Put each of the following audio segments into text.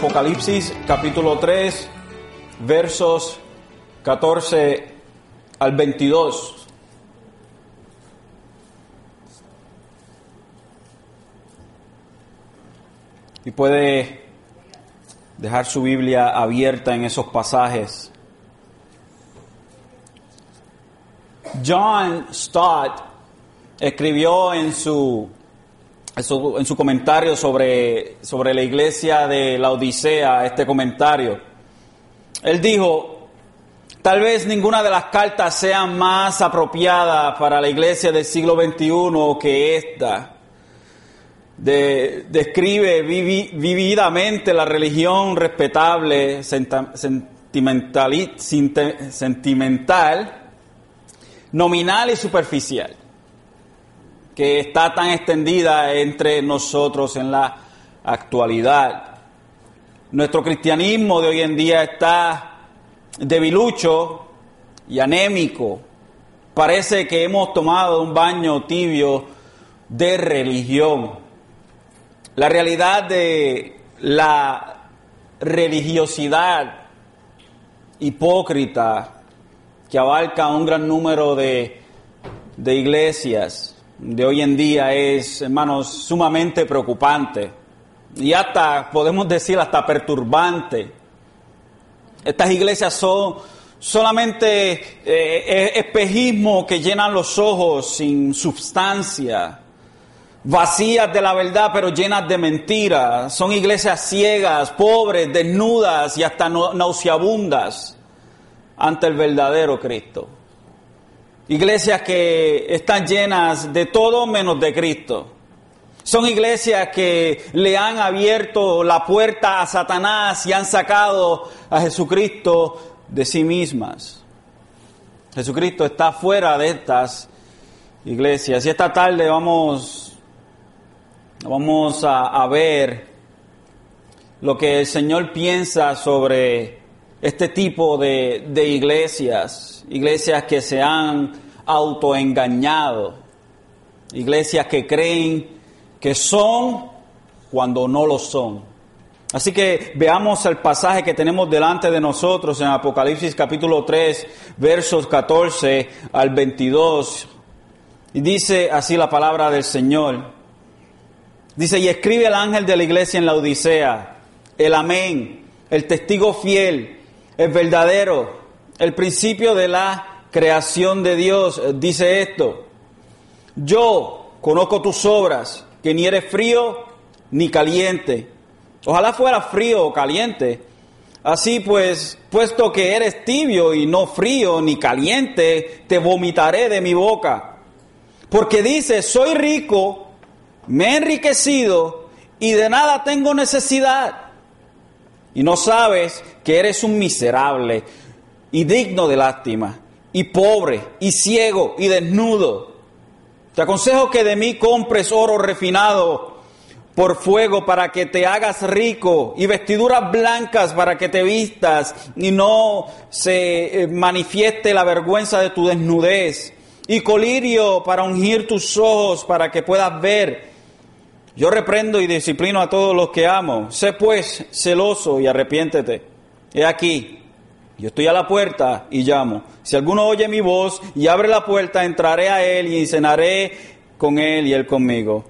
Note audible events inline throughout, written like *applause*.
Apocalipsis capítulo 3, versos 14 al 22. Y puede dejar su Biblia abierta en esos pasajes. John Stott escribió en su, en su, en su comentario sobre, sobre la iglesia de la Odisea este comentario. Él dijo, tal vez ninguna de las cartas sea más apropiada para la iglesia del siglo XXI que esta. De, describe vivi, vividamente la religión respetable, sentimental, sentimental, nominal y superficial, que está tan extendida entre nosotros en la actualidad. Nuestro cristianismo de hoy en día está debilucho y anémico. Parece que hemos tomado un baño tibio de religión. La realidad de la religiosidad hipócrita que abarca un gran número de, de iglesias de hoy en día es, hermanos, sumamente preocupante y hasta, podemos decir, hasta perturbante. Estas iglesias son solamente eh, espejismo que llenan los ojos sin sustancia vacías de la verdad, pero llenas de mentiras. Son iglesias ciegas, pobres, desnudas y hasta nauseabundas ante el verdadero Cristo. Iglesias que están llenas de todo menos de Cristo. Son iglesias que le han abierto la puerta a Satanás y han sacado a Jesucristo de sí mismas. Jesucristo está fuera de estas iglesias. Y esta tarde vamos Vamos a, a, ver lo que el Señor piensa sobre este tipo de, de iglesias, iglesias que se han autoengañado, iglesias que creen que son cuando no lo son. Así que veamos el pasaje que tenemos delante de nosotros en Apocalipsis capítulo 3, versos 14 al 22. Y dice así la palabra del Señor. Dice, y escribe el ángel de la iglesia en la Odisea, el amén, el testigo fiel, el verdadero, el principio de la creación de Dios, dice esto, yo conozco tus obras, que ni eres frío ni caliente. Ojalá fuera frío o caliente. Así pues, puesto que eres tibio y no frío ni caliente, te vomitaré de mi boca. Porque dice, soy rico me he enriquecido y de nada tengo necesidad. Y no sabes que eres un miserable y digno de lástima, y pobre, y ciego, y desnudo. Te aconsejo que de mí compres oro refinado por fuego para que te hagas rico y vestiduras blancas para que te vistas y no se eh, manifieste la vergüenza de tu desnudez y colirio para ungir tus ojos para que puedas ver yo reprendo y disciplino a todos los que amo. Sé pues celoso y arrepiéntete. He aquí, yo estoy a la puerta y llamo. Si alguno oye mi voz y abre la puerta, entraré a él y cenaré con él y él conmigo.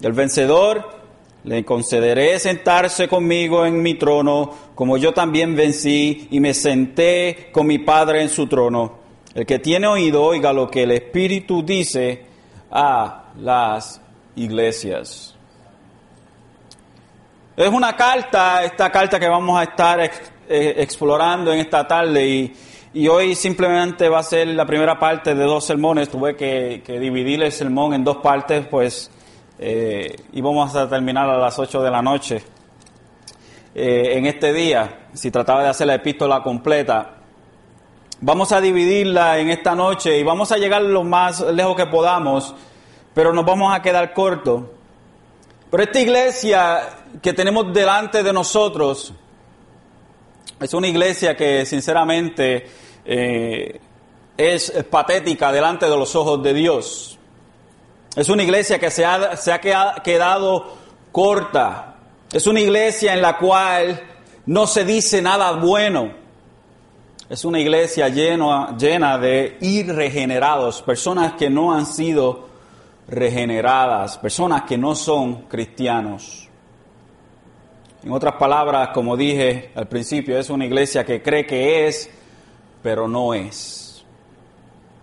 El vencedor le concederé sentarse conmigo en mi trono, como yo también vencí y me senté con mi Padre en su trono. El que tiene oído, oiga lo que el Espíritu dice a las iglesias. Es una carta, esta carta que vamos a estar eh, explorando en esta tarde y, hoy simplemente va a ser la primera parte de dos sermones. Tuve que, dividir el sermón en dos partes, pues eh, íbamos a terminar a las 8 de la noche eh, en este día, si trataba de hacer la epístola completa. Vamos a dividirla en esta noche y vamos a llegar lo más lejos que podamos, pero nos vamos a quedar cortos. Pero esta iglesia que tenemos delante de nosotros es una iglesia que sinceramente eh, es patética delante de los ojos de Dios. Es una iglesia que se ha, se ha quedado corta. Es una iglesia en la cual no se dice nada bueno. Es una iglesia llena, llena de irregenerados, personas que no han sido regeneradas, personas que no son cristianos. En otras palabras, como dije al principio, es una iglesia que cree que es, pero no es.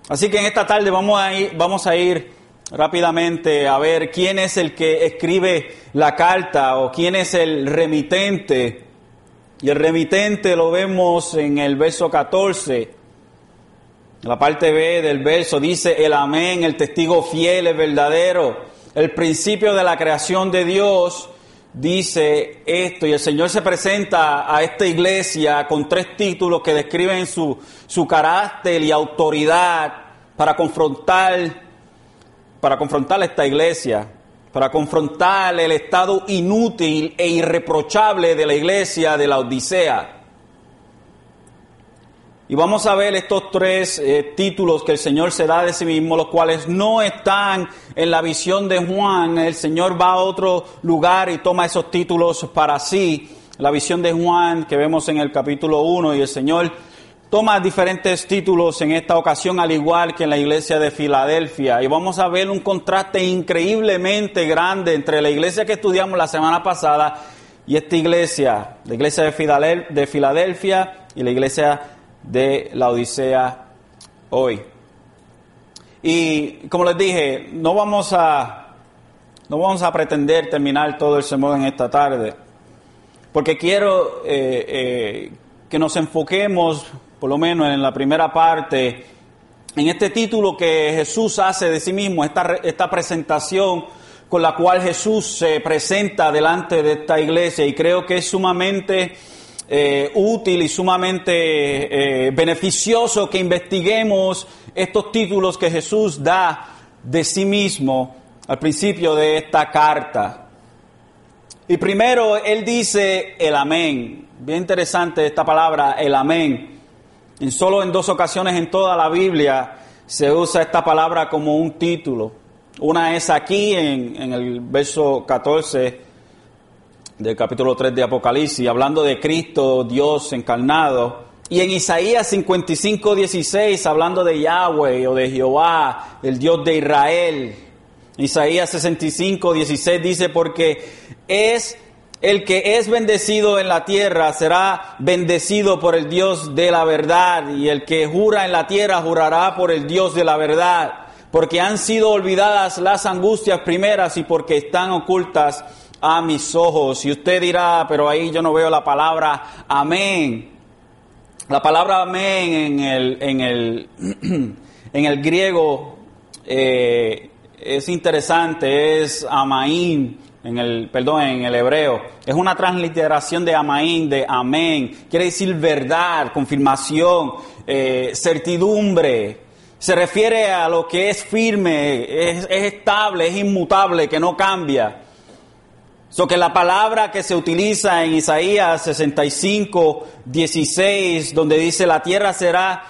Así que en esta tarde vamos a ir, vamos a ir rápidamente a ver quién es el que escribe la carta o quién es el remitente y el remitente lo vemos en el verso 14. La parte B del verso dice el amén, el testigo fiel, el verdadero. El principio de la creación de Dios dice esto y el Señor se presenta a esta iglesia con tres títulos que describen su, su carácter y autoridad para confrontar, para confrontar a esta iglesia para confrontar el estado inútil e irreprochable de la iglesia de la Odisea. Y vamos a ver estos tres eh, títulos que el Señor se da de sí mismo, los cuales no están en la visión de Juan. El Señor va a otro lugar y toma esos títulos para sí. La visión de Juan que vemos en el capítulo 1 y el Señor toma diferentes títulos en esta ocasión, al igual que en la iglesia de Filadelfia. Y vamos a ver un contraste increíblemente grande entre la iglesia que estudiamos la semana pasada y esta iglesia, la iglesia de Filadelfia y la iglesia de la Odisea hoy. Y como les dije, no vamos a, no vamos a pretender terminar todo el sermón en esta tarde, porque quiero eh, eh, que nos enfoquemos por lo menos en la primera parte, en este título que Jesús hace de sí mismo, esta, esta presentación con la cual Jesús se presenta delante de esta iglesia y creo que es sumamente eh, útil y sumamente eh, beneficioso que investiguemos estos títulos que Jesús da de sí mismo al principio de esta carta. Y primero Él dice el amén. Bien interesante esta palabra, el amén. En solo en dos ocasiones en toda la Biblia se usa esta palabra como un título. Una es aquí en, el verso 14 del capítulo 3 de Apocalipsis, hablando de Cristo, Dios encarnado. Y en Isaías 55, 16, hablando de Yahweh o de Jehová, el Dios de Israel. Isaías 65, 16 dice, porque es el que es bendecido en la tierra será bendecido por el Dios de la verdad, y el que jura en la tierra jurará por el Dios de la verdad, porque han sido olvidadas las angustias primeras y porque están ocultas a mis ojos. Y usted dirá, pero ahí yo no veo la palabra amén. La palabra amén en el, en el, *clears throat* en el griego eh, es interesante, es amaín en el, perdón, en el hebreo. Es una transliteración de amaín, de amén. Quiere decir verdad, confirmación, eh, certidumbre. Se refiere a lo que es firme, es, estable, es inmutable, que no cambia. So que la palabra que se utiliza en Isaías 65, 16, donde dice la tierra será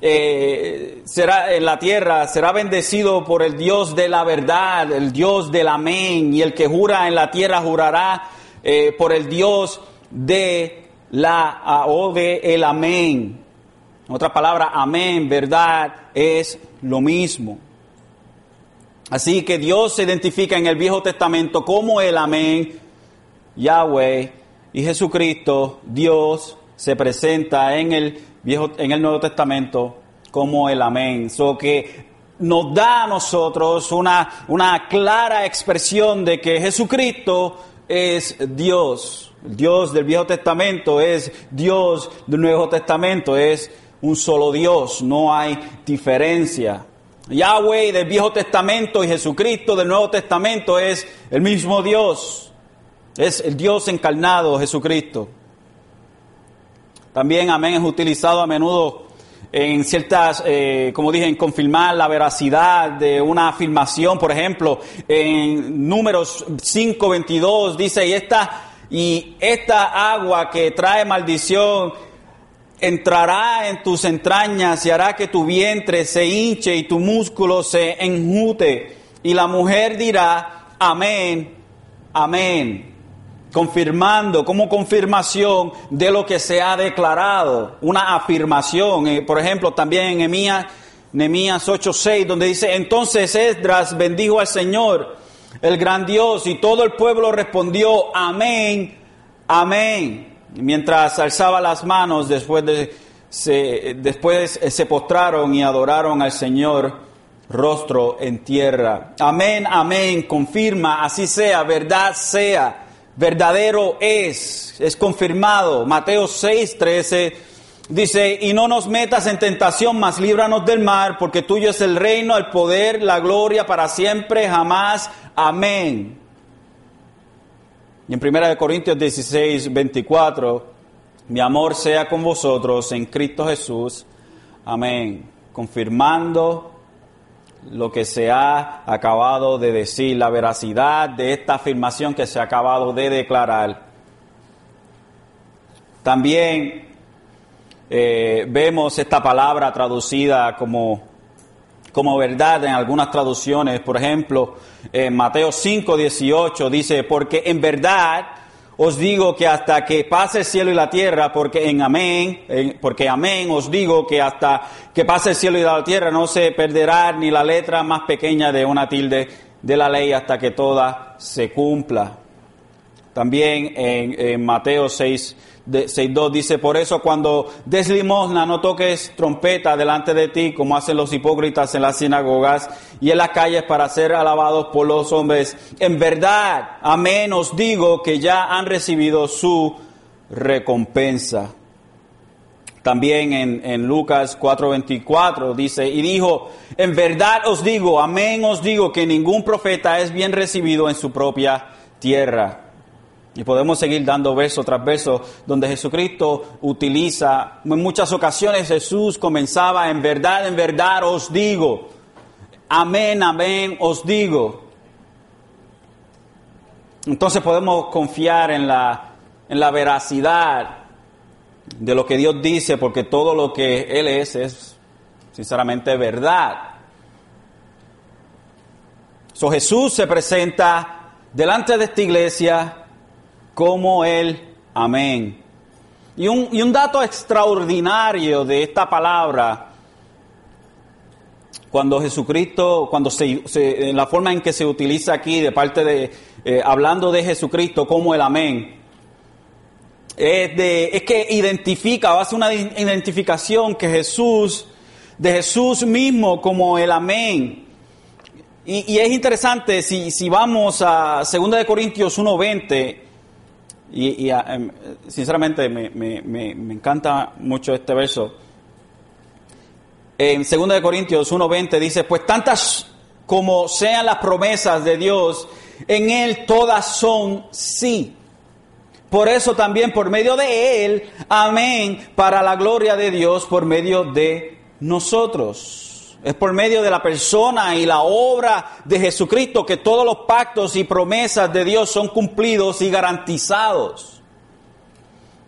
eh, será en la tierra, será bendecido por el Dios de la verdad, el Dios del amén, y el que jura en la tierra jurará eh, por el Dios de la o de el amén. otra palabra, amén, verdad, es lo mismo. Así que Dios se identifica en el Viejo Testamento como el amén, Yahweh, y Jesucristo, Dios, se presenta en el Viejo, en el Nuevo Testamento como el amén. So que nos da a nosotros una, una clara expresión de que Jesucristo es Dios. El Dios del Viejo Testamento es Dios del Nuevo Testamento, es un solo Dios, no hay diferencia. Yahweh del Viejo Testamento y Jesucristo del Nuevo Testamento es el mismo Dios, es el Dios encarnado, Jesucristo. También amén es utilizado a menudo en ciertas, eh, como dije, en confirmar la veracidad de una afirmación. Por ejemplo, en números 5.22 dice, y esta, y esta agua que trae maldición entrará en tus entrañas y hará que tu vientre se hinche y tu músculo se enjute. Y la mujer dirá, amén, amén. confirmando, como confirmación de lo que se ha declarado, una afirmación. Eh, por ejemplo, también en Nehemías 8:6, donde dice, entonces Esdras bendijo al Señor, el gran Dios, y todo el pueblo respondió, amén, amén. Mientras alzaba las manos, después, de, se, después se postraron y adoraron al Señor rostro en tierra. Amén, amén, confirma, así sea, verdad sea verdadero es, es confirmado. Mateo 6, 13 dice, y no nos metas en tentación, mas líbranos del mar, porque tuyo es el reino, el poder, la gloria para siempre, jamás. Amén. Y en 1 Corintios 16, 24, mi amor sea con vosotros en Cristo Jesús. Amén. Confirmando lo que se ha acabado de decir, la veracidad de esta afirmación que se ha acabado de declarar. También eh, vemos esta palabra traducida como, como verdad en algunas traducciones. Por ejemplo, en Mateo 5, 18 dice, porque en verdad os digo que hasta que pase el cielo y la tierra, porque en amén, porque amén os digo que hasta que pase el cielo y la tierra no se perderá ni la letra más pequeña de una tilde de la ley hasta que toda se cumpla. También en, en Mateo 6, 6.2 dice, por eso cuando des limosna no toques trompeta delante de ti como hacen los hipócritas en las sinagogas y en las calles para ser alabados por los hombres. En verdad, amén os digo que ya han recibido su recompensa. También en, en Lucas 4:24 dice, y dijo, en verdad os digo, amén os digo que ningún profeta es bien recibido en su propia tierra. Y podemos seguir dando verso tras verso donde Jesucristo utiliza, en muchas ocasiones Jesús comenzaba, en verdad, en verdad os digo, amén, amén os digo. Entonces podemos confiar en la, en la veracidad de lo que Dios dice, porque todo lo que Él es es sinceramente verdad. Jesús se presenta delante de esta iglesia como el amén. Y un, y un dato extraordinario de esta palabra, cuando Jesucristo, cuando se, en la forma en que se utiliza aquí de parte de, eh, hablando de Jesucristo como el amén, es, de, es que identifica, hace una identificación que Jesús, de Jesús mismo como el amén. Y, y es interesante, si, si vamos a 2 Corintios 1.20, y, ah, em, sinceramente me, encanta mucho este verso. En 2 Corintios 1.20 dice, pues tantas como sean las promesas de Dios, en Él todas son sí. Por eso también por medio de Él, amén, para la gloria de Dios, por medio de nosotros. Es por medio de la persona y la obra de Jesucristo que todos los pactos y promesas de Dios son cumplidos y garantizados.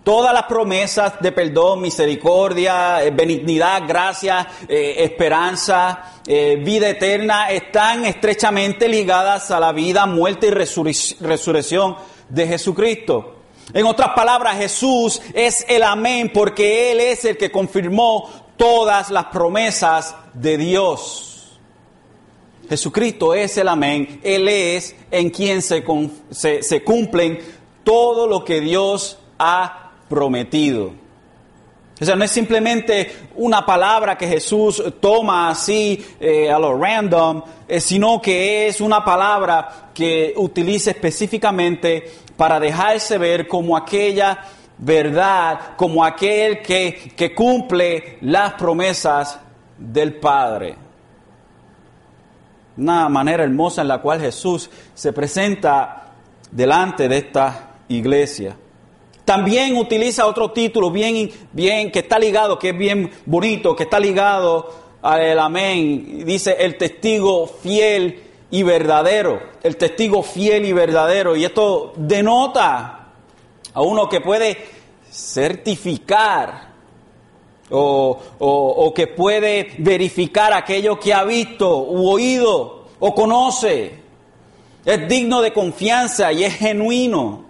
Todas las promesas de perdón, misericordia, eh, benignidad, gracia, eh, esperanza, eh, vida eterna están estrechamente ligadas a la vida, muerte y resurrección de Jesucristo. En otras palabras, Jesús es el amén porque Él es el que confirmó todas las promesas de Dios. Jesucristo es el amén, Él es en quien se, cumplen todo lo que Dios ha prometido. O sea, no es simplemente una palabra que Jesús toma así eh, a lo random, eh, sino que es una palabra que utiliza específicamente para dejarse ver como aquella verdad como aquel que, que cumple las promesas del Padre. Una manera hermosa en la cual Jesús se presenta delante de esta iglesia. También utiliza otro título bien, bien, que está ligado, que es bien bonito, que está ligado al amén. Dice el testigo fiel y verdadero. El testigo fiel y verdadero. Y esto denota a uno que puede certificar o, que puede verificar aquello que ha visto u oído o conoce. Es digno de confianza y es genuino.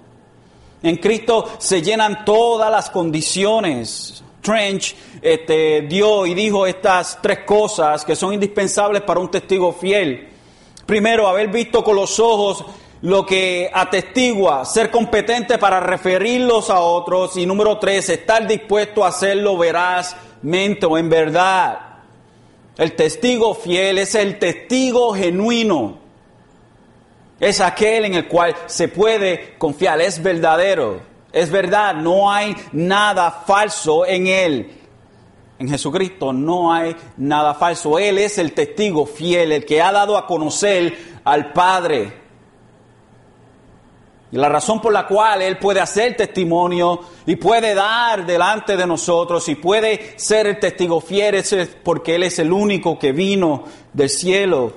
En Cristo se llenan todas las condiciones. Trench este, dio y dijo estas tres cosas que son indispensables para un testigo fiel. Primero, haber visto con los ojos lo que atestigua, ser competente para referirlos a otros. Y número tres, estar dispuesto a hacerlo verazmente o en verdad. El testigo fiel es el testigo genuino. Es aquel en el cual se puede confiar, es verdadero, es verdad, no hay nada falso en él. En Jesucristo no hay nada falso. Él es el testigo fiel, el que ha dado a conocer al Padre. Y la razón por la cual Él puede hacer testimonio y puede dar delante de nosotros y puede ser el testigo fiel es porque Él es el único que vino del cielo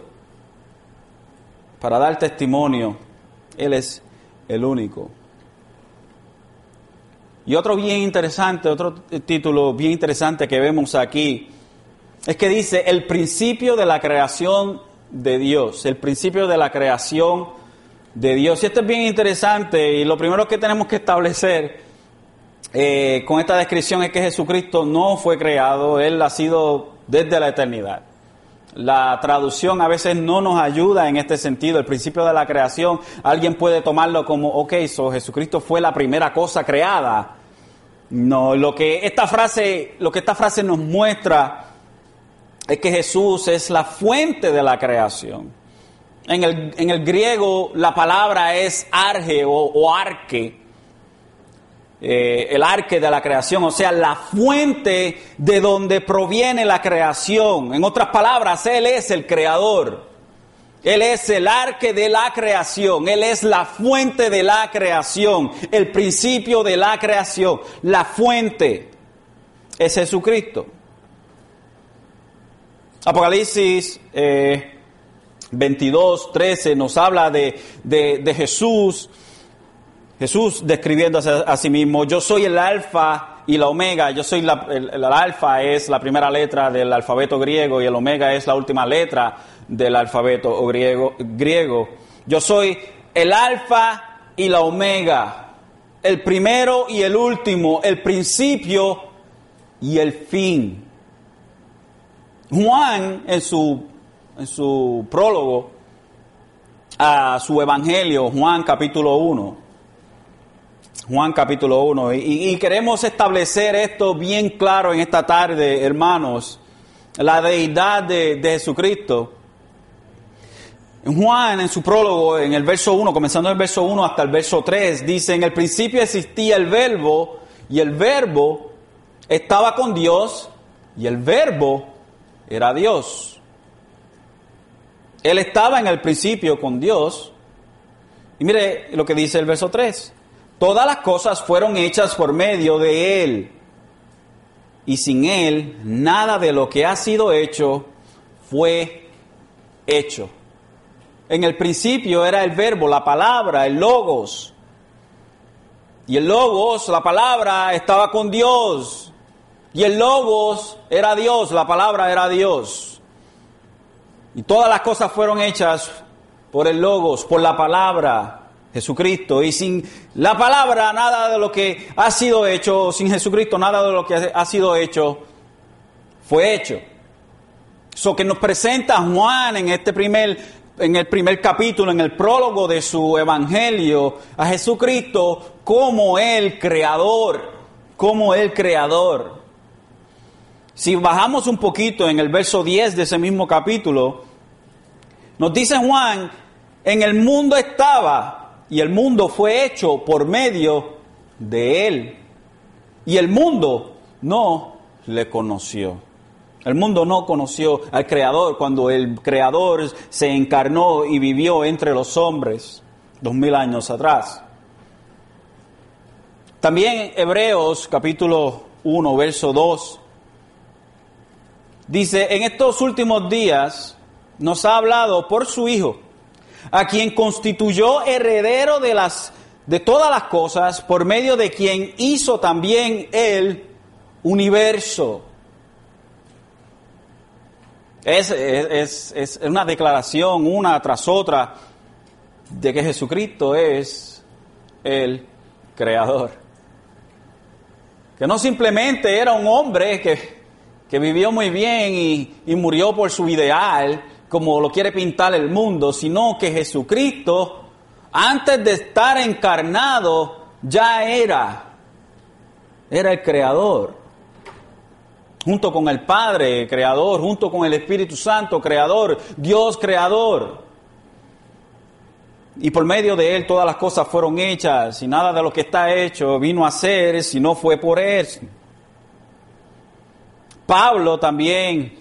para dar testimonio. Él es el único. Y otro bien interesante, otro título bien interesante que vemos aquí, es que dice el principio de la creación de Dios, el principio de la creación de Dios. Y esto es bien interesante y lo primero que tenemos que establecer eh, con esta descripción es que Jesucristo no fue creado, Él ha sido desde la eternidad. La traducción a veces no nos ayuda en este sentido. El principio de la creación, alguien puede tomarlo como, ok, so Jesucristo fue la primera cosa creada. No, lo que esta frase, lo que esta frase nos muestra es que Jesús es la fuente de la creación. En el, en el griego la palabra es arge o arque, eh, el arque de la creación, o sea, la fuente de donde proviene la creación. En otras palabras, Él es el creador. Él es el arque de la creación, Él es la fuente de la creación, el principio de la creación, la fuente es Jesucristo. Apocalipsis eh, 22, 13 nos habla de, de, Jesús Jesús describiéndose a sí mismo, yo soy el alfa y la omega, yo soy la, el, alfa es la primera letra del alfabeto griego y el omega es la última letra del alfabeto griego, griego. Yo soy el alfa y la omega, el primero y el último, el principio y el fin. Juan en su, en su prólogo a su evangelio, Juan capítulo 1, Juan capítulo 1. Y, queremos establecer esto bien claro en esta tarde, hermanos, la deidad de, Jesucristo. Juan en su prólogo, en el verso 1, comenzando en el verso 1 hasta el verso 3, dice, en el principio existía el verbo y el verbo estaba con Dios y el verbo era Dios. Él estaba en el principio con Dios. Y mire lo que dice el verso 3. Todas las cosas fueron hechas por medio de Él. Y sin Él, nada de lo que ha sido hecho fue hecho. En el principio era el verbo, la palabra, el logos. Y el logos, la palabra, estaba con Dios. Y el logos era Dios, la palabra era Dios. Y todas las cosas fueron hechas por el logos, por la palabra. Jesucristo. Y sin la palabra, nada de lo que ha sido hecho, sin Jesucristo, nada de lo que ha sido hecho, fue hecho. Eso que nos presenta Juan en este primer en el primer capítulo, en el prólogo de su evangelio, a Jesucristo como el creador, como el creador. Si bajamos un poquito en el verso 10 de ese mismo capítulo, nos dice Juan, en el mundo estaba y el mundo fue hecho por medio de Él. Y el mundo no le conoció. El mundo no conoció al Creador cuando el Creador se encarnó y vivió entre los hombres dos mil años atrás. También Hebreos capítulo 1, verso 2, dice, en estos últimos días nos ha hablado por su Hijo a quien constituyó heredero de, las, de todas las cosas, por medio de quien hizo también el universo. Es, es, es, una declaración una tras otra de que Jesucristo es el creador. Que no simplemente era un hombre que, que vivió muy bien y, murió por su ideal, como lo quiere pintar el mundo, sino que Jesucristo, antes de estar encarnado, ya era, era el creador. Junto con el Padre, creador, junto con el Espíritu Santo, creador, Dios creador. Y por medio de Él todas las cosas fueron hechas, y nada de lo que está hecho vino a ser si no fue por Él. Pablo también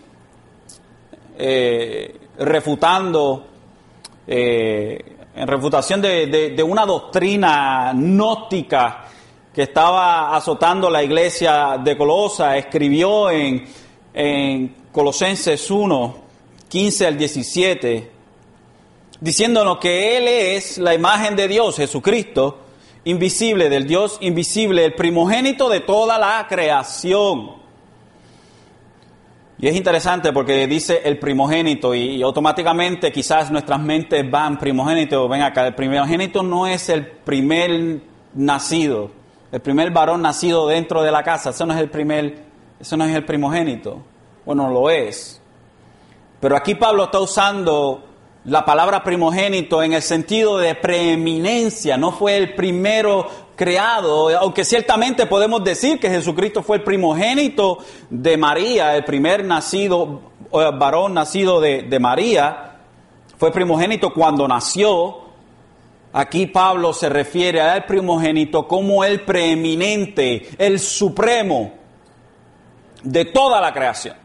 eh, refutando, eh, en refutación de, una doctrina gnóstica que estaba azotando la iglesia de Colosa, escribió en, en Colosenses 1, 15 al 17, diciéndonos que Él es la imagen de Dios, Jesucristo, invisible, del Dios invisible, el primogénito de toda la creación y es interesante porque dice el primogénito y, automáticamente quizás nuestras mentes van primogénito, ven acá, el primogénito no es el primer nacido, el primer varón nacido dentro de la casa, eso no es el primer, eso no es el primogénito. Bueno, lo es. Pero aquí Pablo está usando la palabra primogénito en el sentido de preeminencia, no fue el primero creado, aunque ciertamente podemos decir que Jesucristo fue el primogénito de María, el primer nacido, varón nacido de, de María, fue primogénito cuando nació. Aquí Pablo se refiere al primogénito como el preeminente, el supremo de toda la creación.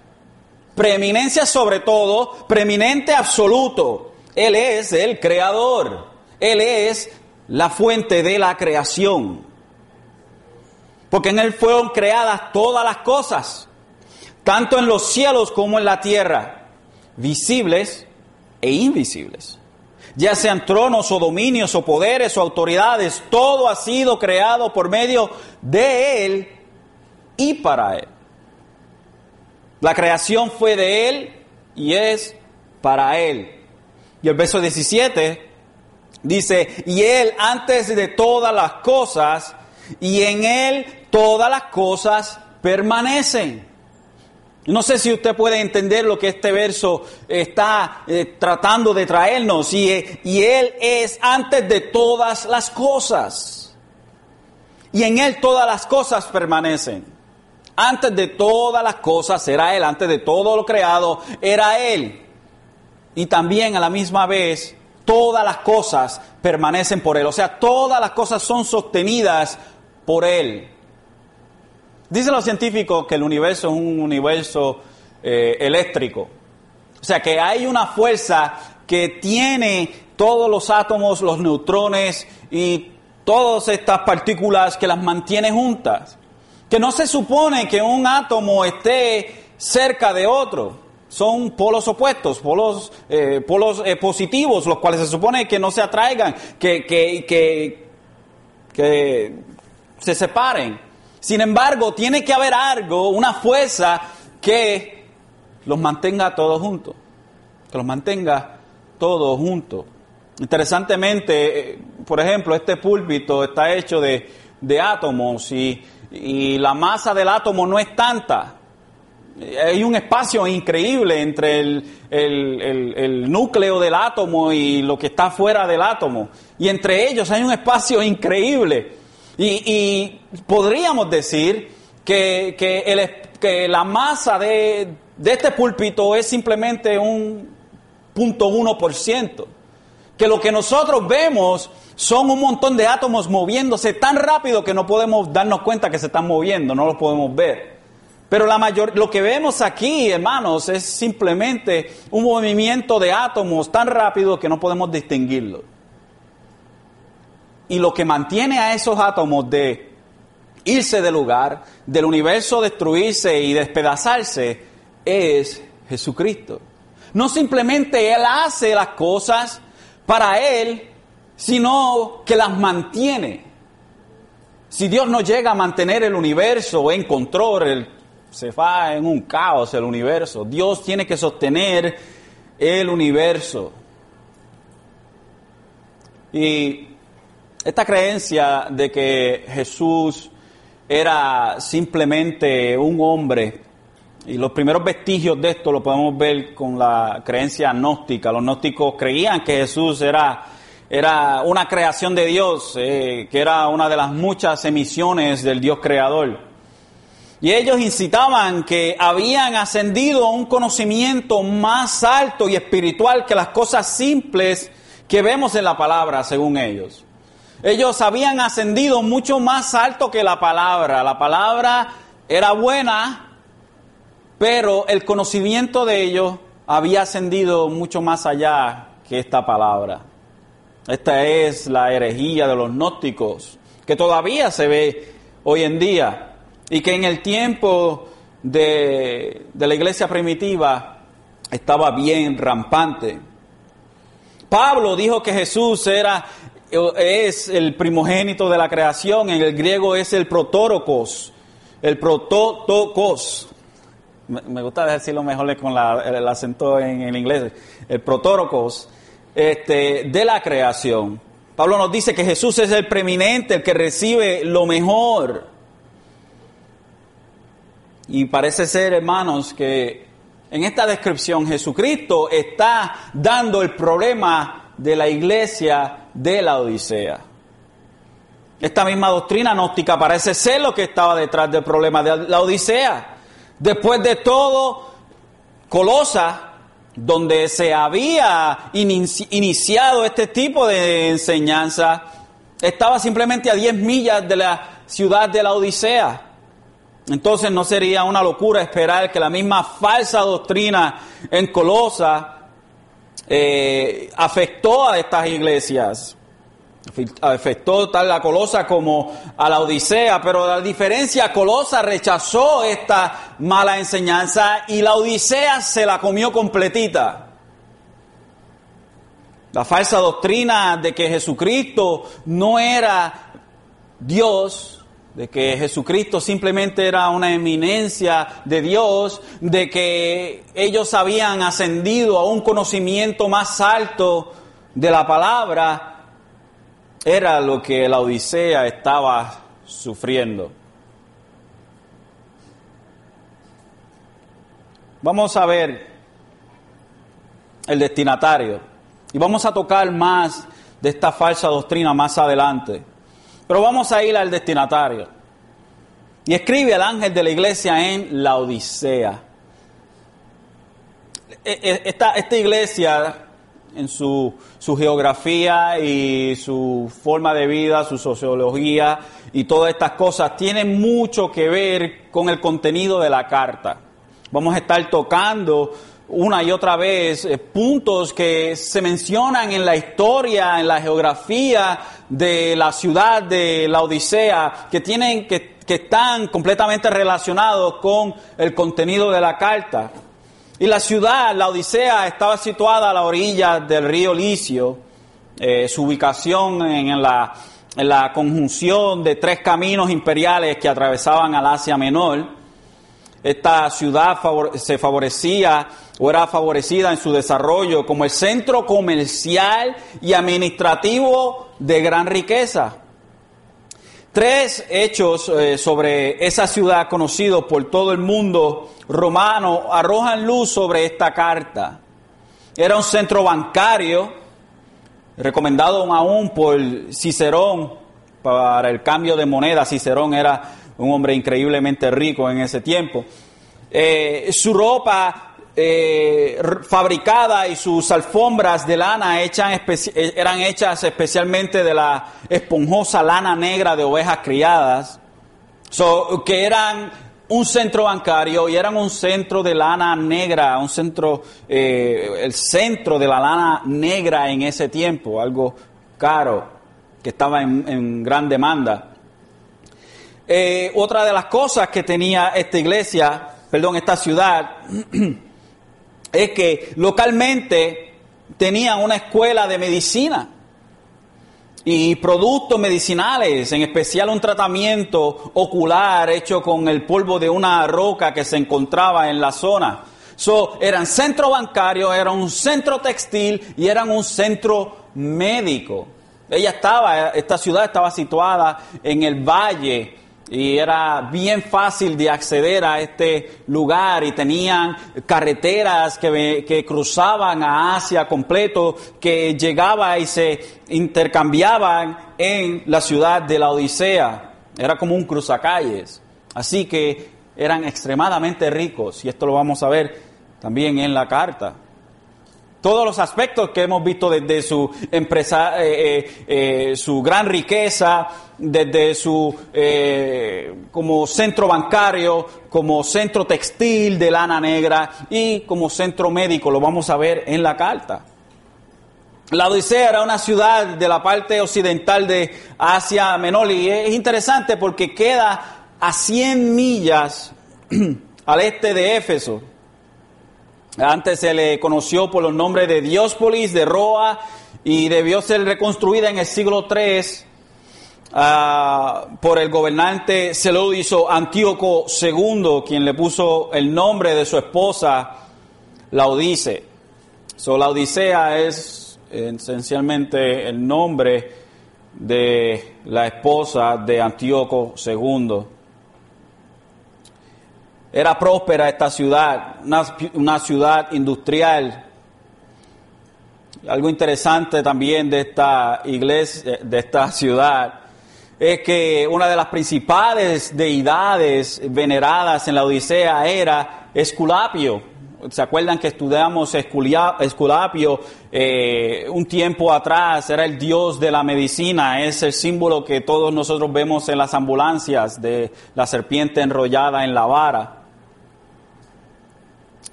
Preeminencia sobre todo, preeminente absoluto. Él es el creador. Él es la fuente de la creación. Porque en Él fueron creadas todas las cosas, tanto en los cielos como en la tierra, visibles e invisibles. Ya sean tronos o dominios o poderes o autoridades, todo ha sido creado por medio de Él y para Él. La creación fue de Él y es para Él. Y el verso 17 Dice, y Él antes de todas las cosas, y en Él todas las cosas permanecen. No sé si usted puede entender lo que este verso está eh, tratando de traernos. Y, y Él es antes de todas las cosas. Y en Él todas las cosas permanecen. Antes de todas las cosas era Él, antes de todo lo creado era Él. Y también a la misma vez todas las cosas permanecen por Él. O sea, todas las cosas son sostenidas por Él. Dicen los científicos que el universo es un universo eh, eléctrico. O sea, que hay una fuerza que tiene todos los átomos, los neutrones y todas estas partículas que las mantiene juntas. Que no se supone que un átomo esté cerca de otro son polos opuestos, polos, eh, polos eh, positivos, los cuales se supone que no se atraigan, que, que, que, que se separen. Sin embargo, tiene que haber algo, una fuerza que los mantenga todos juntos, que los mantenga todos juntos. Interesantemente, eh, por ejemplo, este púlpito está hecho de, de átomos y, y la masa del átomo no es tanta hay un espacio increíble entre el, núcleo del átomo y lo que está fuera del átomo. Y entre ellos hay un espacio increíble. Y, podríamos decir que, que, la masa de, de, este púlpito es simplemente un punto uno por ciento. Que lo que nosotros vemos son un montón de átomos moviéndose tan rápido que no podemos darnos cuenta que se están moviendo, no los podemos ver. Pero la mayor, lo que vemos aquí, hermanos, es simplemente un movimiento de átomos tan rápido que no podemos distinguirlo. Y lo que mantiene a esos átomos de irse del lugar, del universo destruirse y despedazarse, es Jesucristo. No simplemente Él hace las cosas para Él, sino que las mantiene. Si Dios no llega a mantener el universo en control, el se va en un caos el universo. Dios tiene que sostener el universo. Y Esta creencia de que Jesús era simplemente un hombre, y los primeros vestigios de esto lo podemos ver con la creencia gnóstica. Los gnósticos creían que Jesús era, era una creación de Dios, eh, que era una de las muchas emisiones del Dios creador. Y ellos incitaban que habían ascendido a un conocimiento más alto y espiritual que las cosas simples que vemos en la palabra, según ellos. Ellos habían ascendido mucho más alto que la palabra. La palabra era buena, pero el conocimiento de ellos había ascendido mucho más allá que esta palabra. Esta es la herejía de los gnósticos, que todavía se ve hoy en día y que en el tiempo de, de la iglesia primitiva estaba bien rampante. Pablo dijo que Jesús era es el primogénito de la creación, en el griego es el protórocos, el prototokos. Me gusta decirlo mejor con el acento en, el inglés, el protórocos este, de la creación. Pablo nos dice que Jesús es el preeminente, el que recibe lo mejor. Y parece ser, hermanos, que en esta descripción Jesucristo está dando el problema de la iglesia de la Odisea. Esta misma doctrina gnóstica parece ser lo que estaba detrás del problema de la Odisea. Después de todo, Colosa, donde se había iniciado este tipo de enseñanza, estaba simplemente a 10 millas de la ciudad de la Odisea. Entonces no sería una locura esperar que la misma falsa doctrina en Colosa eh, afectó a estas iglesias. Afectó tal la Colosa como a la Odisea, pero la diferencia, Colosa rechazó esta mala enseñanza y la Odisea se la comió completita. La falsa doctrina de que Jesucristo no era Dios, de que Jesucristo simplemente era una eminencia de Dios, de que ellos habían ascendido a un conocimiento más alto de la palabra, era lo que la Odisea estaba sufriendo. Vamos a ver el destinatario y vamos a tocar más de esta falsa doctrina más adelante. Pero vamos a ir al destinatario. Y escribe al ángel de la iglesia en la Odisea. E, e, esta, iglesia, en su, geografía y su forma de vida, su sociología y todas estas cosas, tiene mucho que ver con el contenido de la carta. Vamos a estar tocando una y otra vez eh, puntos que se mencionan en la historia, en la geografía de la ciudad de la Odisea, que tienen que, que están completamente relacionados con el contenido de la carta. Y la ciudad, la Odisea, estaba situada a la orilla del río Licio, eh, su ubicación en la, en la conjunción de tres caminos imperiales que atravesaban al Asia Menor. Esta ciudad se favorecía o era favorecida en su desarrollo como el centro comercial y administrativo de gran riqueza. Tres hechos eh, sobre esa ciudad conocidos por todo el mundo romano arrojan luz sobre esta carta. Era un centro bancario, recomendado aún por Cicerón para el cambio de moneda. Cicerón era un hombre increíblemente rico en ese tiempo. Eh, su ropa eh, fabricada y sus alfombras de lana eh, eran hechas especialmente de la esponjosa lana negra de ovejas criadas, que eran un centro bancario y eran un centro de lana negra, un centro, el centro de la lana negra en ese tiempo, algo caro, que estaba en gran demanda. Eh, otra de las cosas que tenía esta iglesia, perdón, esta ciudad, *clears throat* es que localmente tenía una escuela de medicina y productos medicinales, en especial un tratamiento ocular hecho con el polvo de una roca que se encontraba en la zona. Eran centro bancario, eran un centro textil y eran un centro médico. Ella estaba, esta ciudad estaba situada en el valle y era bien fácil de acceder a este lugar y tenían carreteras que, que cruzaban a Asia completo, que llegaba y se intercambiaban en la ciudad de la Odisea. Era como un cruzacalles. Así que eran extremadamente ricos y esto lo vamos a ver también en la carta todos los aspectos que hemos visto desde su empresa, eh, eh, eh, su gran riqueza, desde su como centro bancario, como centro textil de lana negra y como centro médico, lo vamos a ver en la carta. La Odisea era una ciudad de la parte occidental de Asia Menor y es interesante porque queda a 100 millas *clears throat* al este de Éfeso. Antes se le conoció por los nombres de Diospolis, de Roa, y debió ser reconstruida en el siglo III ah, por el gobernante hizo Antíoco II, quien le puso el nombre de su esposa, Laodice. So, la Odisea es esencialmente el nombre de la esposa de Antíoco II. Era próspera esta ciudad, una, ciudad industrial. Algo interesante también de esta iglesia, de esta ciudad, es que una de las principales deidades veneradas en la Odisea era Esculapio. ¿Se acuerdan que estudiamos Esculapio eh, un tiempo atrás? Era el dios de la medicina, es el símbolo que todos nosotros vemos en las ambulancias de la serpiente enrollada en la vara.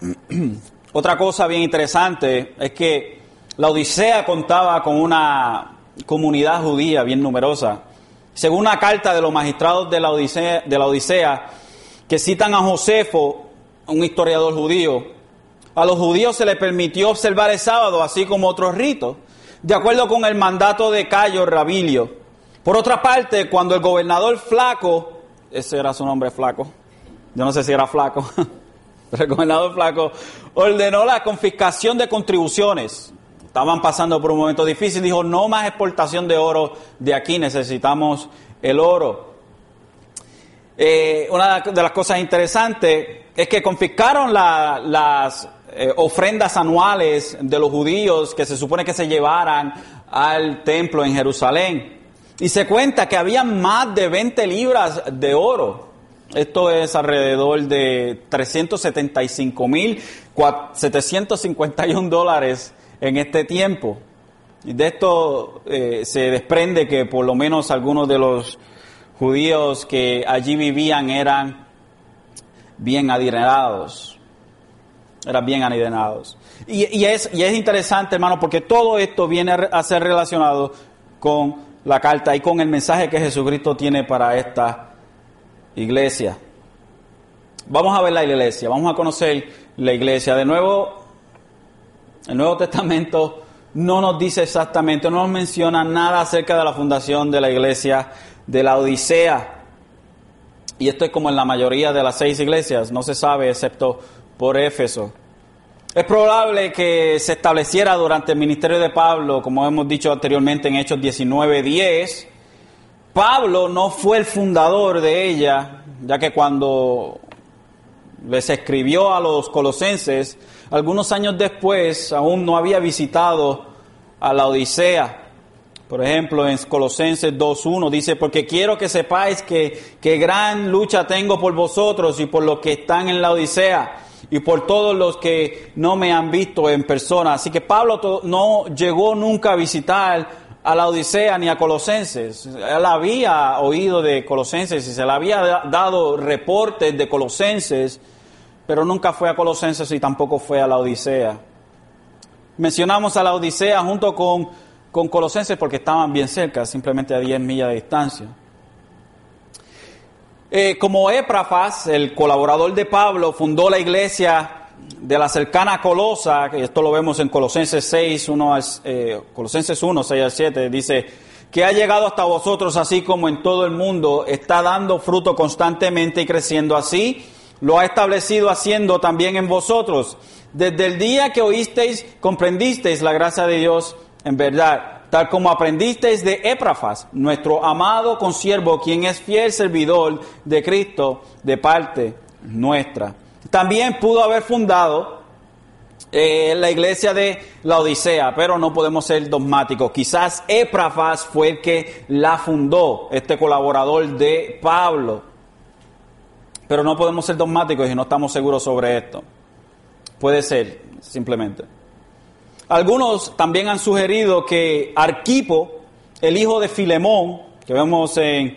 *clears throat* Otra cosa bien interesante es que la Odisea contaba con una comunidad judía bien numerosa. Según una carta de los magistrados de la Odisea, de la Odisea que citan a Josefo, un historiador judío, a los judíos se les permitió observar el sábado, así como otros ritos, de acuerdo con el mandato de Cayo Rabilio. Por otra parte, cuando el gobernador Flaco, ese era su nombre Flaco, yo no sé si era Flaco, *laughs* recomendado Flaco, ordenó la confiscación de contribuciones. Estaban pasando por un momento difícil, dijo, no más exportación de oro de aquí, necesitamos el oro. Eh, una de las cosas interesantes es que confiscaron las eh, ofrendas anuales de los judíos que se supone que se llevaran al templo en Jerusalén. Y se cuenta que había más de 20 libras de oro esto es alrededor de 375 mil 751 dólares en este tiempo. Y de esto eh, se desprende que por lo menos algunos de los judíos que allí vivían eran bien adinerados. Eran bien adinerados. Y, es, y es interesante, hermano, porque todo esto viene a ser relacionado con la carta y con el mensaje que Jesucristo tiene para esta iglesia. Vamos a ver la iglesia, vamos a conocer la iglesia. De nuevo, el Nuevo Testamento no nos dice exactamente, no nos menciona nada acerca de la fundación de la iglesia de la Odisea. Y esto es como en la mayoría de las seis iglesias, no se sabe excepto por Éfeso. Es probable que se estableciera durante el ministerio de Pablo, como hemos dicho anteriormente en Hechos 19:10, Pablo no fue el fundador de ella, ya que cuando les escribió a los colosenses, algunos años después aún no había visitado a la Odisea. Por ejemplo, en Colosenses 2.1 dice, porque quiero que sepáis que, que gran lucha tengo por vosotros y por los que están en la Odisea y por todos los que no me han visto en persona. Así que Pablo no llegó nunca a visitar a la Odisea ni a Colosenses. Él había oído de Colosenses y se le había dado reportes de Colosenses, pero nunca fue a Colosenses y tampoco fue a la Odisea. Mencionamos a la Odisea junto con, con Colosenses porque estaban bien cerca, simplemente a 10 millas de distancia. Eh, como Éprafas, el colaborador de Pablo, fundó la iglesia de la cercana Colosa, que esto lo vemos en Colosenses 6, 1 eh, Colosenses 1, 6 al 7, dice, que ha llegado hasta vosotros así como en todo el mundo, está dando fruto constantemente y creciendo así, lo ha establecido haciendo también en vosotros. Desde el día que oísteis, comprendisteis la gracia de Dios en verdad tal como aprendisteis de Éprafas, nuestro amado consiervo, quien es fiel servidor de Cristo de parte nuestra. También pudo haber fundado eh, la iglesia de la Odisea, pero no podemos ser dogmáticos. Quizás Éprafas fue el que la fundó, este colaborador de Pablo. Pero no podemos ser dogmáticos y no estamos seguros sobre esto. Puede ser, simplemente. Algunos también han sugerido que Arquipo, el hijo de Filemón, que vemos en,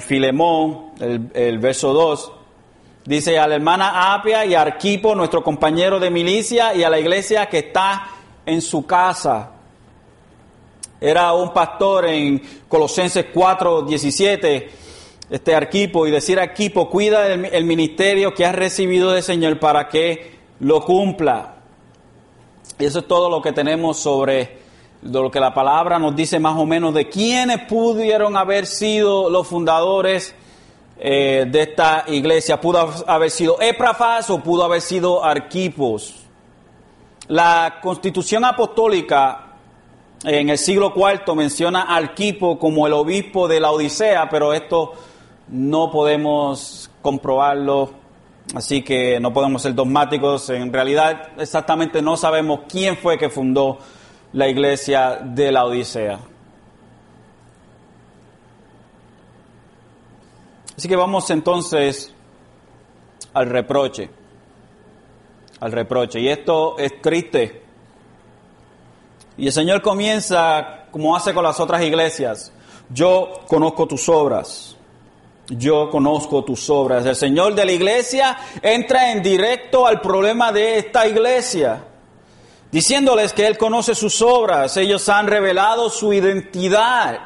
Filemón, el, el verso 2, dice a la hermana Apia y a Arquipo, nuestro compañero de milicia, y a la iglesia que está en su casa. Era un pastor en Colosenses 4, 17, este Arquipo, y decir Arquipo, cuida el, el ministerio que has recibido del Señor para que lo cumpla. Y eso es todo lo que tenemos sobre lo que la palabra nos dice más o menos de quiénes pudieron haber sido los fundadores eh, de esta iglesia. Pudo haber sido Éprafas o pudo haber sido Arquipos. La constitución apostólica en el siglo IV menciona a Arquipo como el obispo de la Odisea, pero esto no podemos comprobarlo Así que no podemos ser dogmáticos. En realidad, exactamente no sabemos quién fue que fundó la iglesia de la Odisea. Así que vamos entonces al reproche. Al reproche. Y esto es triste. Y el Señor comienza como hace con las otras iglesias. Yo conozco tus obras yo conozco tus obras. El Señor de la iglesia entra en directo al problema de esta iglesia, diciéndoles que Él conoce sus obras. Ellos han revelado su identidad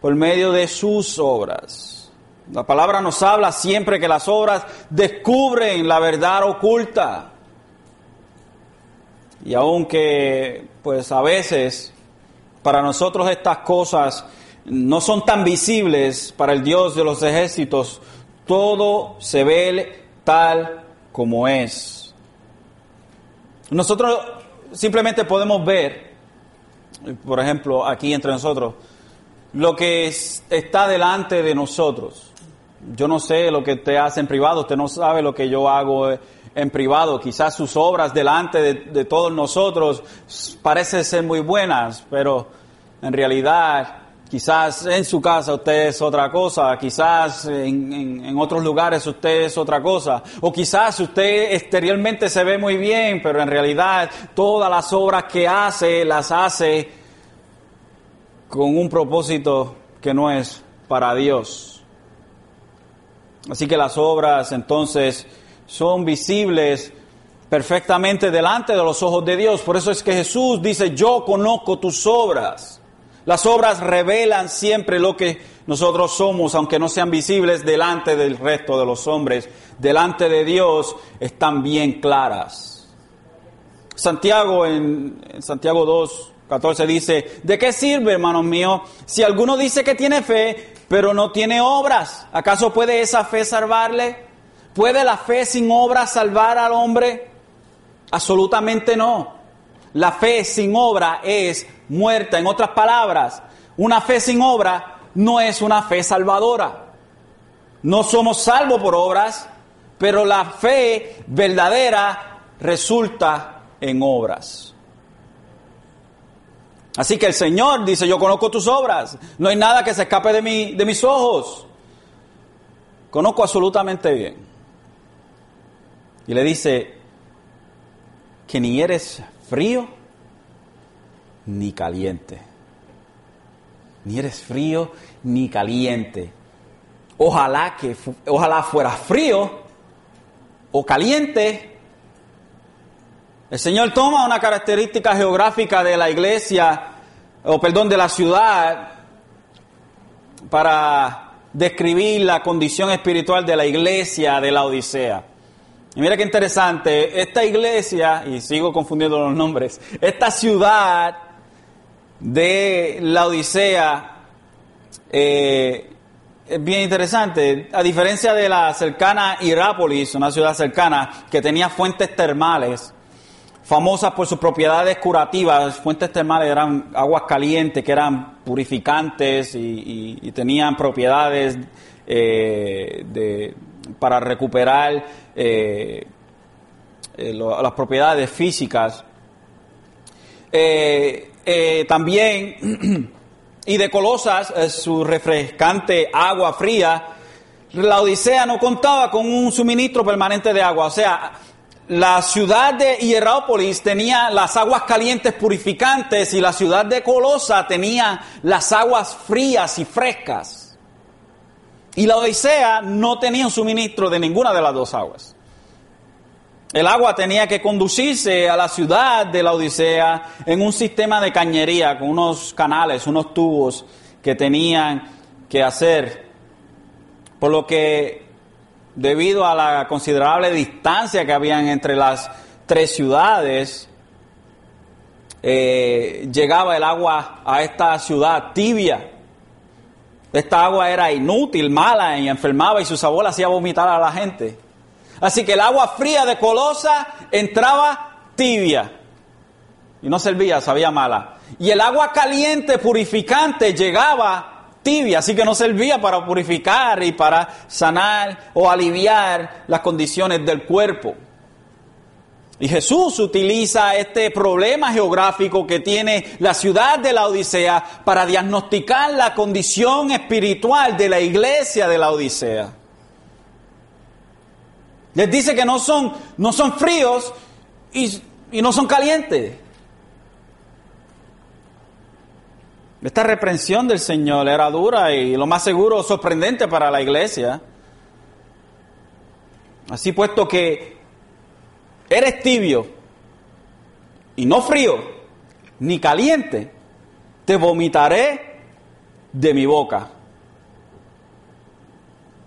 por medio de sus obras. La palabra nos habla siempre que las obras descubren la verdad oculta. Y aunque, pues a veces, para nosotros estas cosas no son tan visibles para el Dios de los ejércitos. Todo se ve tal como es. Nosotros simplemente podemos ver, por ejemplo, aquí entre nosotros, lo que está delante de nosotros. Yo no sé lo que usted hace en privado, usted no sabe lo que yo hago en privado. Quizás sus obras delante de, de todos nosotros parecen ser muy buenas, pero en realidad Quizás en su casa usted es otra cosa, quizás en, otros lugares usted es otra cosa, o quizás usted exteriormente se ve muy bien, pero en realidad todas las obras que hace las hace con un propósito que no es para Dios. Así que las obras entonces son visibles perfectamente delante de los ojos de Dios. Por eso es que Jesús dice, yo conozco tus obras. Las obras revelan siempre lo que nosotros somos, aunque no sean visibles delante del resto de los hombres. Delante de Dios están bien claras. Santiago en, Santiago 2, 14 dice, ¿de qué sirve, hermanos míos, si alguno dice que tiene fe, pero no tiene obras? ¿Acaso puede esa fe salvarle? ¿Puede la fe sin obras salvar al hombre? Absolutamente no. La fe sin obra es muerta. En otras palabras, una fe sin obra no es una fe salvadora. No somos salvos por obras, pero la fe verdadera resulta en obras. Así que el Señor dice, yo conozco tus obras, no hay nada que se escape de, mi, de mis ojos. Conozco absolutamente bien. Y le dice que ni eres frío ni caliente. Ni eres frío ni caliente. Ojalá que ojalá fuera frío o caliente. El Señor toma una característica geográfica de la iglesia, o perdón, de la ciudad, para describir la condición espiritual de la iglesia de la Odisea. Y mira qué interesante, esta iglesia, y sigo confundiendo los nombres, esta ciudad de la Odisea eh, es bien interesante. A diferencia de la cercana Irápolis, una ciudad cercana que tenía fuentes termales, famosas por sus propiedades curativas. Fuentes termales eran aguas calientes que eran purificantes y, tenían propiedades eh, de, para recuperar eh, eh, las propiedades físicas. también, *clears throat* y de Colosas, su refrescante agua fría, la Odisea no contaba con un suministro permanente de agua. O sea, la ciudad de Hierápolis tenía las aguas calientes purificantes y la ciudad de Colosa tenía las aguas frías y frescas. Y la Odisea no tenía un suministro de ninguna de las dos aguas. El agua tenía que conducirse a la ciudad de la Odisea en un sistema de cañería con unos canales, unos tubos que tenían que hacer. Por lo que debido a la considerable distancia que habían entre las tres ciudades, eh, llegaba el agua a esta ciudad tibia. Esta agua era inútil, mala y enfermaba y su sabor hacía vomitar a la gente. Así que el agua fría de Colosa entraba tibia y no servía, sabía mala. Y el agua caliente, purificante, llegaba tibia, así que no servía para purificar y para sanar o aliviar las condiciones del cuerpo. Y Jesús utiliza este problema geográfico que tiene la ciudad de la Odisea para diagnosticar la condición espiritual de la iglesia de la Odisea. Les dice que no son, no son fríos y, y no son calientes. Esta reprensión del Señor era dura y lo más seguro sorprendente para la iglesia. Así puesto que eres tibio y no frío ni caliente, te vomitaré de mi boca.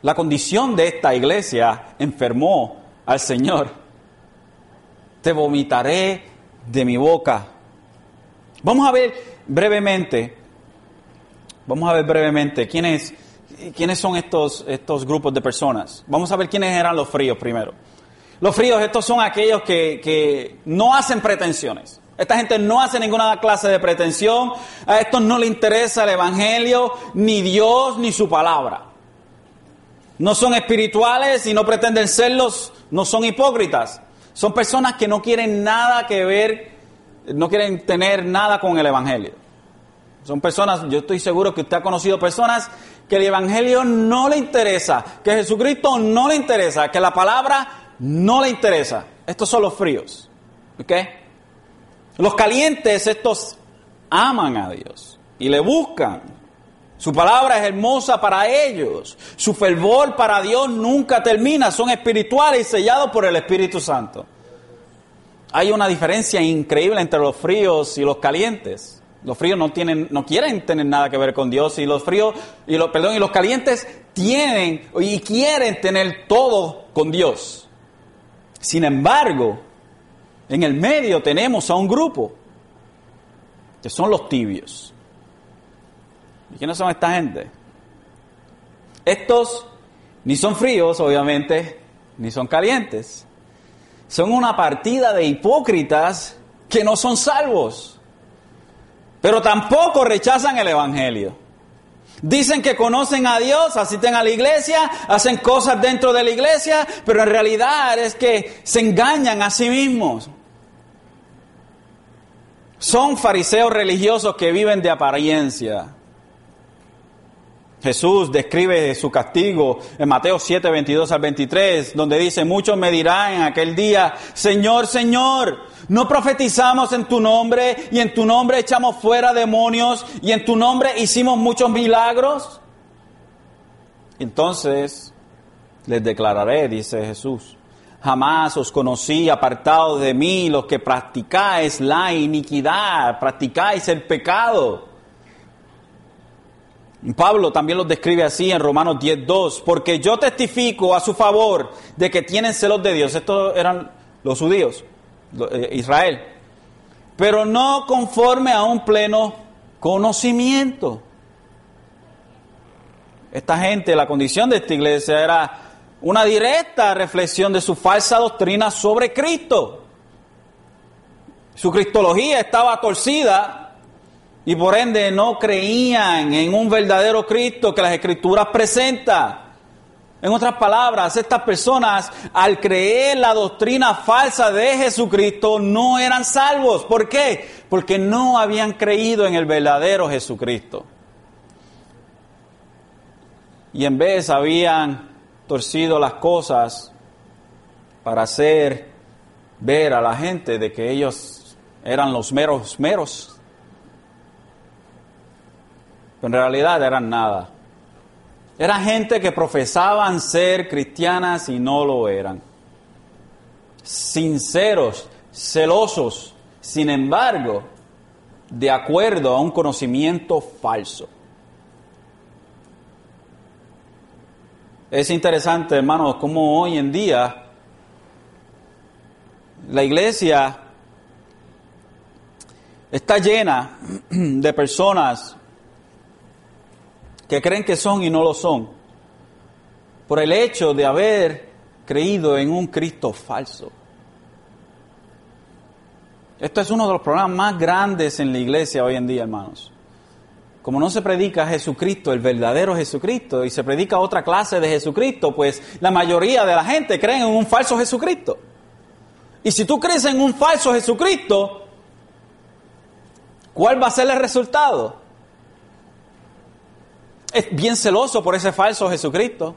La condición de esta iglesia enfermó al Señor. Te vomitaré de mi boca. Vamos a ver brevemente Vamos a ver brevemente quiénes, quiénes son estos, estos grupos de personas. Vamos a ver quiénes eran los fríos primero. Los fríos, estos son aquellos que, que no hacen pretensiones. Esta gente no hace ninguna clase de pretensión. A estos no le interesa el Evangelio, ni Dios, ni su palabra. No son espirituales y no pretenden serlos, no son hipócritas. Son personas que no quieren nada que ver, no quieren tener nada con el Evangelio. Son personas, yo estoy seguro que usted ha conocido personas que el Evangelio no le interesa, que Jesucristo no le interesa, que la palabra no le interesa. Estos son los fríos. ¿Ok? Los calientes, estos aman a Dios y le buscan. Su palabra es hermosa para ellos. Su fervor para Dios nunca termina. Son espirituales y sellados por el Espíritu Santo. Hay una diferencia increíble entre los fríos y los calientes. Los fríos no tienen, no quieren tener nada que ver con Dios y los fríos y los, perdón, y los calientes tienen y quieren tener todo con Dios. Sin embargo, en el medio tenemos a un grupo que son los tibios. ¿Y quiénes son esta gente? Estos ni son fríos, obviamente, ni son calientes. Son una partida de hipócritas que no son salvos. Pero tampoco rechazan el Evangelio. Dicen que conocen a Dios, asisten a la iglesia, hacen cosas dentro de la iglesia, pero en realidad es que se engañan a sí mismos. Son fariseos religiosos que viven de apariencia. Jesús describe su castigo en Mateo 7, 22 al 23, donde dice, muchos me dirán en aquel día, Señor, Señor, ¿no profetizamos en tu nombre y en tu nombre echamos fuera demonios y en tu nombre hicimos muchos milagros? Entonces les declararé, dice Jesús, jamás os conocí apartados de mí los que practicáis la iniquidad, practicáis el pecado. Pablo también los describe así en Romanos 10.2, porque yo testifico a su favor de que tienen celos de Dios. Estos eran los judíos, eh, Israel. Pero no conforme a un pleno conocimiento. Esta gente, la condición de esta iglesia era una directa reflexión de su falsa doctrina sobre Cristo. Su cristología estaba torcida y por ende no creían en un verdadero Cristo que las escrituras presentan. En otras palabras, estas personas al creer la doctrina falsa de Jesucristo no eran salvos. ¿Por qué? Porque no habían creído en el verdadero Jesucristo. Y en vez habían torcido las cosas para hacer ver a la gente de que ellos eran los meros meros. Pero en realidad eran nada. Era gente que profesaban ser cristianas y no lo eran. Sinceros, celosos, sin embargo, de acuerdo a un conocimiento falso. Es interesante, hermanos, cómo hoy en día la iglesia está llena *clears throat* de personas que creen que son y no lo son, por el hecho de haber creído en un Cristo falso. Esto es uno de los problemas más grandes en la iglesia hoy en día, hermanos. Como no se predica Jesucristo, el verdadero Jesucristo, y se predica otra clase de Jesucristo, pues la mayoría de la gente cree en un falso Jesucristo. Y si tú crees en un falso Jesucristo, ¿cuál va a ser el resultado? Es bien celoso por ese falso Jesucristo.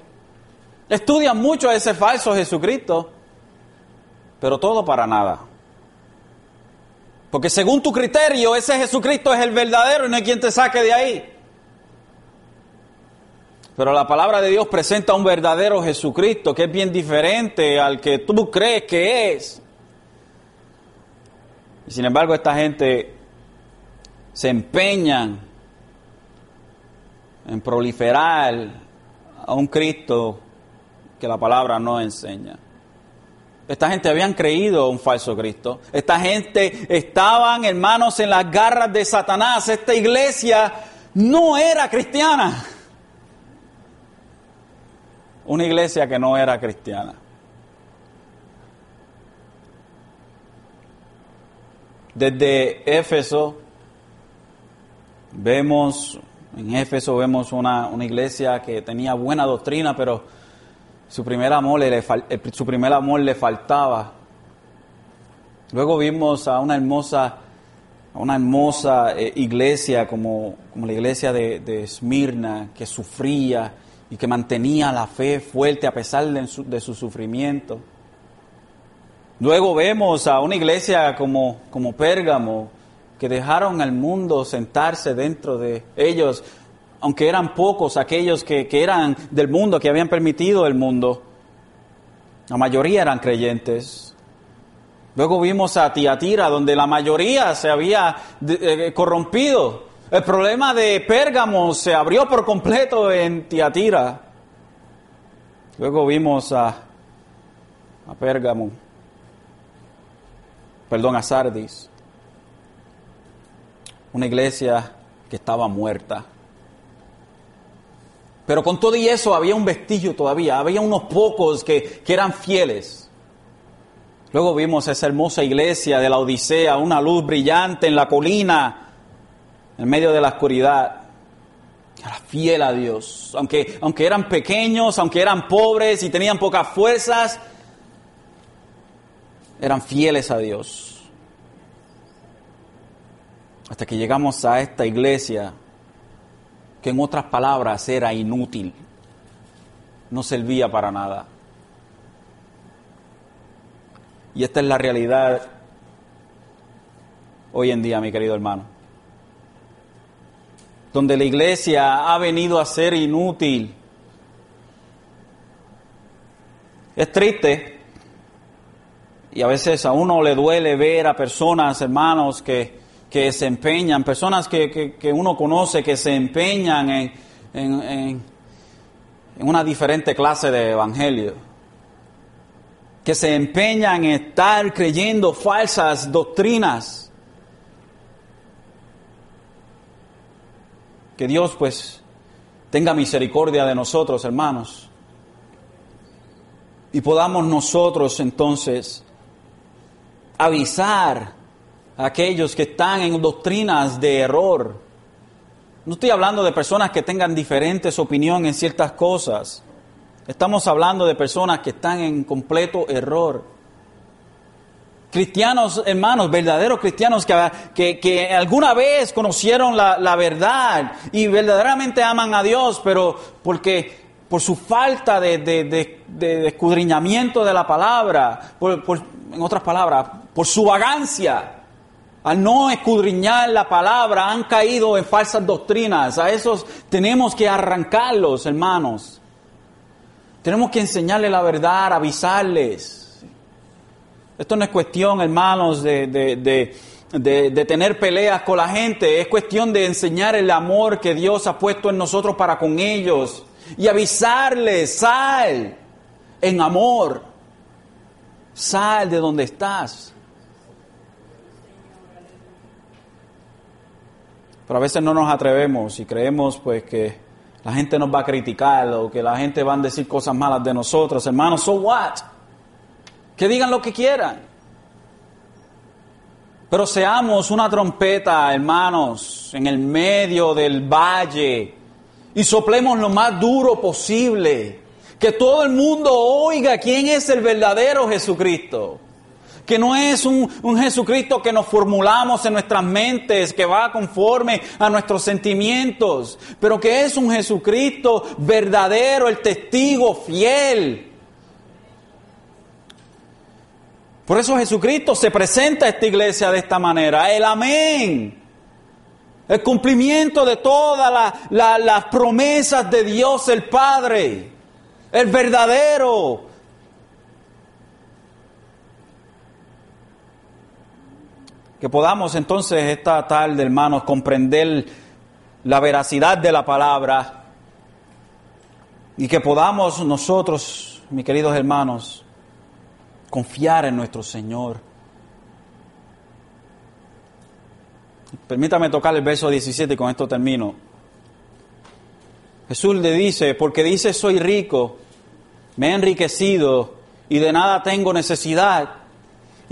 Estudia mucho a ese falso Jesucristo, pero todo para nada. Porque según tu criterio, ese Jesucristo es el verdadero y no hay quien te saque de ahí. Pero la palabra de Dios presenta un verdadero Jesucristo que es bien diferente al que tú crees que es. Y sin embargo esta gente se empeñan en proliferar a un Cristo que la palabra no enseña. Esta gente habían creído un falso Cristo. Esta gente estaban, hermanos, en las garras de Satanás. Esta iglesia no era cristiana. Una iglesia que no era cristiana. Desde Éfeso vemos, en Éfeso vemos una, una iglesia que tenía buena doctrina, pero su primer amor le, su primer amor le faltaba. Luego vimos a una hermosa, una hermosa eh, iglesia como, como, la iglesia de, de, Esmirna, que sufría y que mantenía la fe fuerte a pesar de su, de su sufrimiento. Luego vemos a una iglesia como, como Pérgamo, que dejaron al mundo sentarse dentro de ellos, aunque eran pocos aquellos que, que, eran del mundo, que habían permitido el mundo, la mayoría eran creyentes. Luego vimos a Tiatira, donde la mayoría se había eh, corrompido. El problema de Pérgamo se abrió por completo en Tiatira. Luego vimos a, a Pérgamo, perdón, a Sardis, una iglesia que estaba muerta. Pero con todo y eso había un vestigio todavía, había unos pocos que, que eran fieles. Luego vimos esa hermosa iglesia de la Odisea, una luz brillante en la colina, en medio de la oscuridad. Era fiel a Dios, aunque, aunque eran pequeños, aunque eran pobres y tenían pocas fuerzas, eran fieles a Dios. Hasta que llegamos a esta iglesia que en otras palabras era inútil, no servía para nada. Y esta es la realidad hoy en día, mi querido hermano. Donde la iglesia ha venido a ser inútil. Es triste y a veces a uno le duele ver a personas, hermanos, que, que se empeñan, personas que, uno conoce que se empeñan en, en, una diferente clase de evangelio, que se empeñan en estar creyendo falsas doctrinas. Que Dios pues tenga misericordia de nosotros, hermanos, y podamos nosotros entonces avisar aquellos que están en doctrinas de error. No estoy hablando de personas que tengan diferentes opiniones en ciertas cosas. Estamos hablando de personas que están en completo error. Cristianos, hermanos, verdaderos cristianos que, que, alguna vez conocieron la, verdad y verdaderamente aman a Dios, pero porque por su falta de, de, escudriñamiento de la palabra, en otras palabras, por su vagancia, al no escudriñar la palabra, han caído en falsas doctrinas. A esos tenemos que arrancarlos, hermanos. Tenemos que enseñarles la verdad, avisarles. Esto no es cuestión, hermanos, de, de, tener peleas con la gente. Es cuestión de enseñar el amor que Dios ha puesto en nosotros para con ellos. Y avisarles, sal en amor. Sal de donde estás. Pero a veces no nos atrevemos y creemos pues que la gente nos va a criticar o que la gente va a decir cosas malas de nosotros. Hermanos, so what? que digan lo que quieran. Pero seamos una trompeta, hermanos, en el medio del valle y soplemos lo más duro posible. Que todo el mundo oiga quién es el verdadero Jesucristo. Que no es un, un, Jesucristo que nos formulamos en nuestras mentes, que va conforme a nuestros sentimientos, pero que es un Jesucristo verdadero, el testigo fiel Por eso Jesucristo se presenta a esta iglesia de esta manera. El amén. El cumplimiento de todas las promesas de Dios el Padre. El verdadero. Que podamos entonces esta tarde, hermanos, comprender la veracidad de la palabra y que podamos nosotros, mis queridos hermanos, confiar en nuestro Señor. Permítame tocar el verso 17 y con esto termino. Jesús le dice, porque dice soy rico, me he enriquecido y de nada tengo necesidad,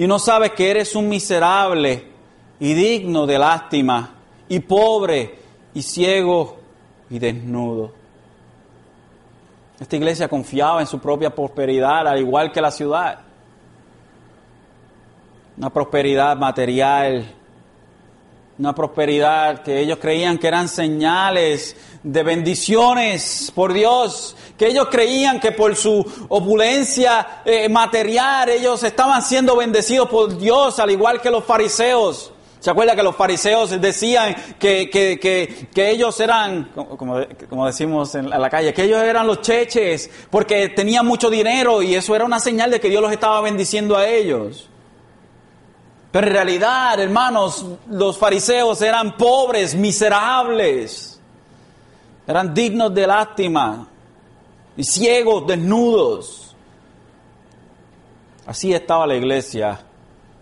y no sabes que eres un miserable y digno de lástima, y pobre y ciego y desnudo. Esta iglesia confiaba en su propia prosperidad, al igual que la ciudad una prosperidad material, una prosperidad que ellos creían que eran señales de bendiciones por Dios, que ellos creían que por su opulencia eh, material ellos estaban siendo bendecidos por Dios, al igual que los fariseos. ¿Se acuerda que los fariseos decían que, que, que, que ellos eran, como, como, decimos en la calle, que ellos eran los cheches porque tenían mucho dinero y eso era una señal de que Dios los estaba bendiciendo a ellos? Pero en realidad, hermanos, los fariseos eran pobres, miserables, eran dignos de lástima y ciegos, desnudos. Así estaba la iglesia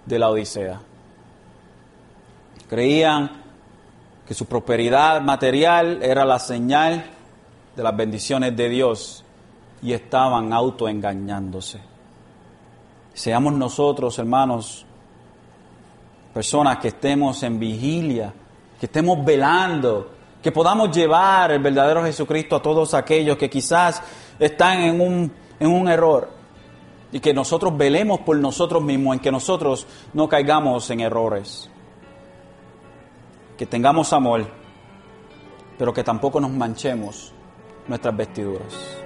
de la Odisea. Creían que su prosperidad material era la señal de las bendiciones de Dios y estaban autoengañándose. Seamos nosotros, hermanos, personas que estemos en vigilia, que estemos velando, que podamos llevar el verdadero Jesucristo a todos aquellos que quizás están en un, en un error y que nosotros velemos por nosotros mismos, en que nosotros no caigamos en errores, que tengamos amor, pero que tampoco nos manchemos nuestras vestiduras.